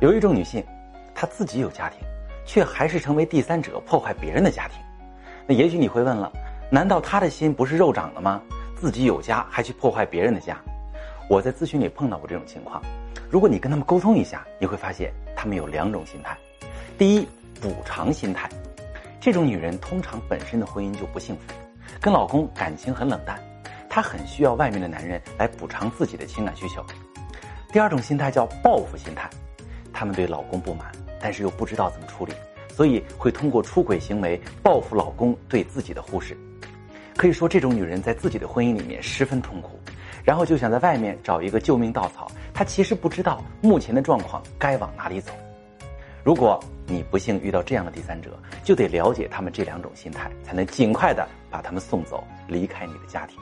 有一种女性，她自己有家庭，却还是成为第三者破坏别人的家庭。那也许你会问了，难道她的心不是肉长的吗？自己有家还去破坏别人的家？我在咨询里碰到过这种情况。如果你跟他们沟通一下，你会发现他们有两种心态。第一，补偿心态，这种女人通常本身的婚姻就不幸福，跟老公感情很冷淡，她很需要外面的男人来补偿自己的情感需求。第二种心态叫报复心态，她们对老公不满，但是又不知道怎么处理，所以会通过出轨行为报复老公对自己的忽视。可以说，这种女人在自己的婚姻里面十分痛苦。然后就想在外面找一个救命稻草，她其实不知道目前的状况该往哪里走。如果你不幸遇到这样的第三者，就得了解他们这两种心态，才能尽快的把他们送走，离开你的家庭。